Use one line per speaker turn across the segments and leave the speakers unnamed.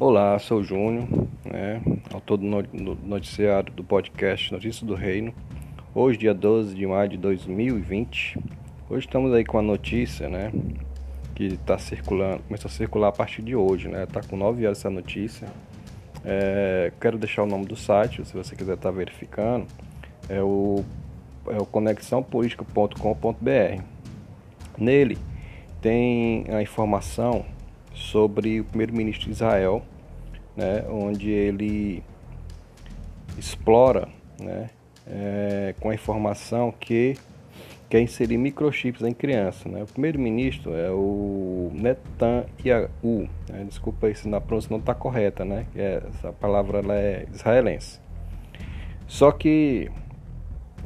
Olá, sou o Júnior, né, autor do noticiário do podcast Notícias do Reino. Hoje, dia 12 de maio de 2020. Hoje estamos aí com a notícia, né, que está circulando, começou a circular a partir de hoje, né, tá com 9 horas essa notícia. É, quero deixar o nome do site, se você quiser estar tá verificando, é o, é o. Nele tem a informação sobre o primeiro-ministro de Israel, né, onde ele explora né, é, com a informação que quer inserir microchips em criança. Né? O primeiro-ministro é o Netanyahu, né? desculpa aí se a pronúncia não está correta, né? É, essa palavra é israelense. Só que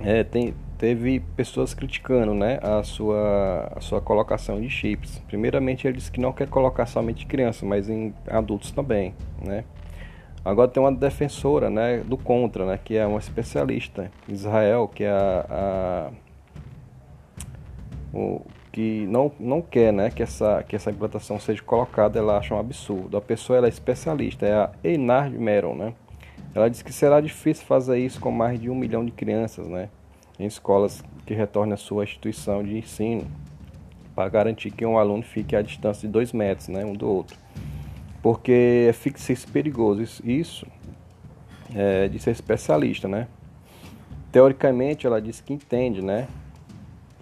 é, tem, teve pessoas criticando né, a, sua, a sua colocação de chips. Primeiramente, ele disse que não quer colocar somente crianças, mas em adultos também. Né? Agora tem uma defensora né, do contra, né, que é uma especialista Israel, que é a, a o, que não, não quer né, que, essa, que essa implantação seja colocada, ela acha um absurdo. A pessoa ela é especialista, é a Einard Meron. Né? Ela diz que será difícil fazer isso com mais de um milhão de crianças, né? Em escolas que retornem à sua instituição de ensino, para garantir que um aluno fique à distância de dois metros né, um do outro. Porque fica ser perigoso. Isso é, de ser especialista, né? Teoricamente, ela diz que entende, né?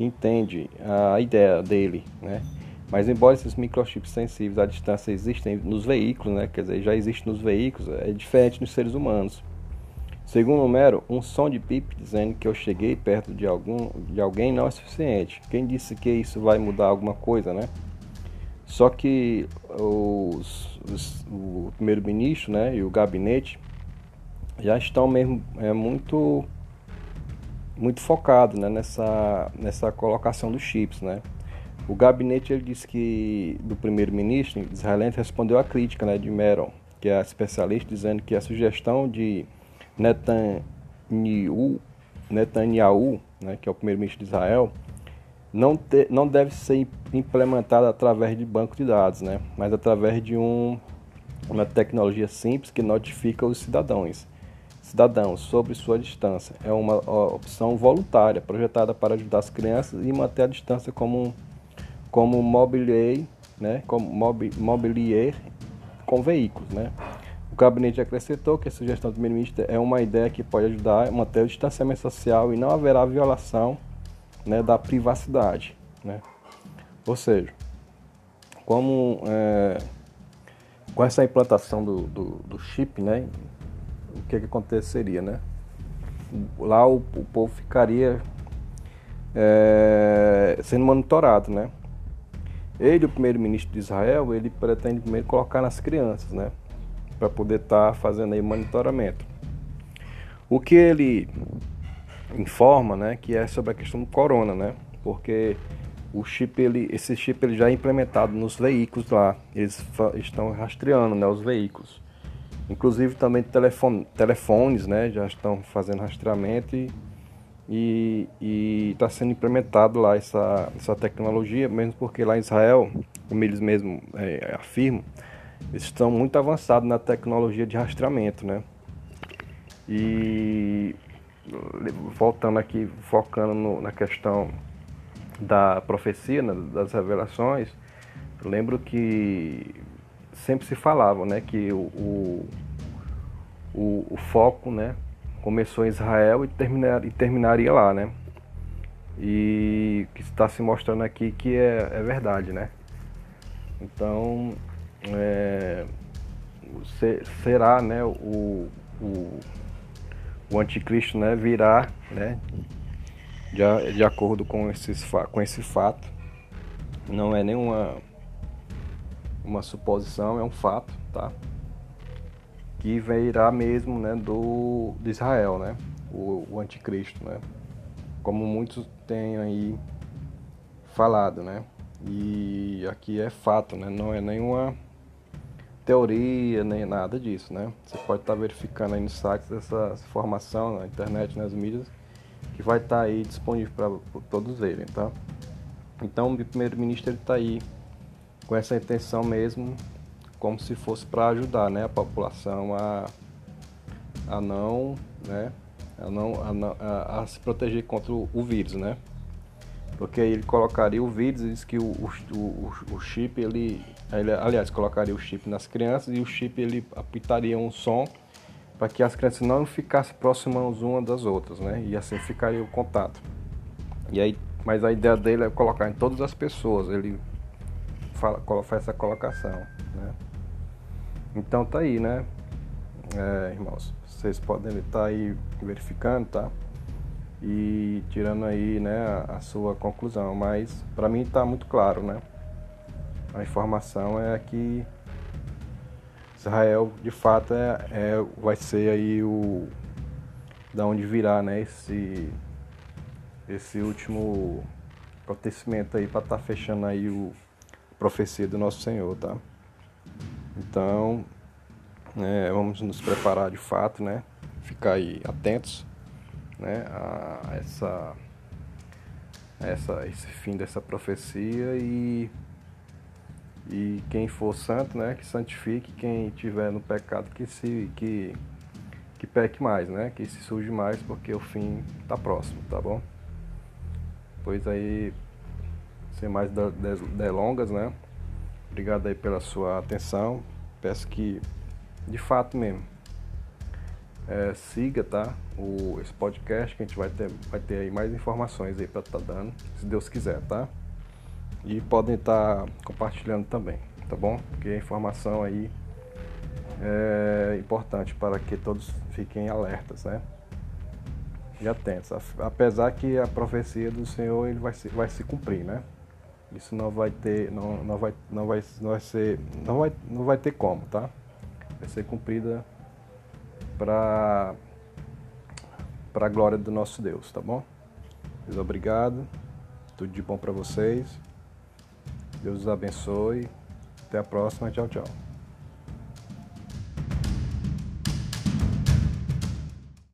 entende a ideia dele, né? Mas embora esses microchips sensíveis à distância existem nos veículos, né? Quer dizer, já existe nos veículos, é diferente nos seres humanos. Segundo Homero, um som de pipe dizendo que eu cheguei perto de, algum, de alguém não é suficiente. Quem disse que isso vai mudar alguma coisa, né? Só que os, os, o primeiro-ministro né, e o gabinete já estão mesmo é, muito muito focado né, nessa, nessa colocação dos chips. Né? O gabinete ele disse que do primeiro-ministro israelense respondeu à crítica né, de Meron, que é especialista, dizendo que a sugestão de Netanyahu, Netanyahu né, que é o primeiro-ministro de Israel, não, te, não deve ser implementada através de banco de dados, né, mas através de um, uma tecnologia simples que notifica os cidadãos, cidadãos sobre sua distância. É uma opção voluntária, projetada para ajudar as crianças e manter a distância como, como mobilier, né, como mobilier com veículos. Né. O gabinete acrescentou que a sugestão do primeiro-ministro é uma ideia que pode ajudar a manter o distanciamento social e não haverá violação né, da privacidade. Né? Ou seja, como é, com essa implantação do, do, do, chip, né, o que, que aconteceria? Né? Lá o, o povo ficaria é, sendo monitorado. Né? Ele, o primeiro-ministro de Israel, ele pretende primeiro colocar nas crianças. Né? Para poder estar tá fazendo aí monitoramento. O que ele informa, né, que é sobre a questão do corona, né? Porque o chip ele, esse chip ele já é implementado nos veículos lá. Eles estão rastreando, né, os veículos. Inclusive também telefone, telefones, né, já estão fazendo rastreamento e está sendo implementado lá essa, essa tecnologia, mesmo porque lá em Israel, como eles mesmos é, afirmam, estão muito avançados na tecnologia de rastreamento, né? E voltando aqui, focando no, na questão da profecia, né, das revelações, lembro que sempre se falava, né, que o, o, o, o foco, né, começou em Israel e, terminar, e terminaria lá, né? E que está se mostrando aqui que é, é verdade, né? Então, é, será né, o, o, o anticristo né, virá né, de, de acordo com, esses, com esse fato. Não é nenhuma uma suposição, é um fato, tá? Que virá mesmo né, do, de Israel, né? O, o anticristo, né? Como muitos têm aí falado, né? E aqui é fato, né? Não é nenhuma teoria nem nada disso, né? Você pode estar tá verificando aí no site essa informação na internet, nas mídias, que vai estar tá aí disponível para todos verem, tá? Então o primeiro-ministro está aí com essa intenção mesmo, como se fosse para ajudar, né, a população a, a não, né, a não, a, a, a, se proteger contra o, vírus, né? Porque ele colocaria o vírus, diz que o, o, o, chip ele, ele, aliás, colocaria o chip nas crianças e o chip ele apitaria um som para que as crianças não ficassem próximas umas das outras, né? E assim ficaria o contato. E aí, mas a ideia dele é colocar em todas as pessoas. Ele fala, faz essa colocação, né? Então tá aí, né, é, irmãos? Vocês podem estar aí verificando, tá? E tirando aí, né, a, sua conclusão. Mas para mim tá muito claro, né? A informação é que Israel de fato é, é, vai ser aí o da onde virá né esse esse último acontecimento aí para estar tá fechando aí o profecia do nosso Senhor tá então é, vamos nos preparar de fato né ficar aí atentos né a essa essa esse fim dessa profecia e e quem for santo, né, que santifique, quem tiver no pecado que se que que peque mais, né, que se surge mais, porque o fim está próximo, tá bom? Pois aí, sem mais delongas, né? Obrigado aí pela sua atenção. Peço que, de fato mesmo, é, siga, tá? O, esse podcast que a gente vai ter, vai ter aí mais informações aí para estar tá dando, se Deus quiser, tá? e podem estar compartilhando também, tá bom? Porque a informação aí é importante para que todos fiquem alertas, né? E atentos. Apesar que a profecia do Senhor ele vai se, vai se cumprir, né? Isso não vai ter, não, não, vai, não, vai, não vai ser, não vai, não vai ter como, tá? Vai ser cumprida para para a glória do nosso Deus, tá bom? Deus obrigado. Tudo de bom para vocês. Deus os abençoe. Até a próxima. Tchau, tchau.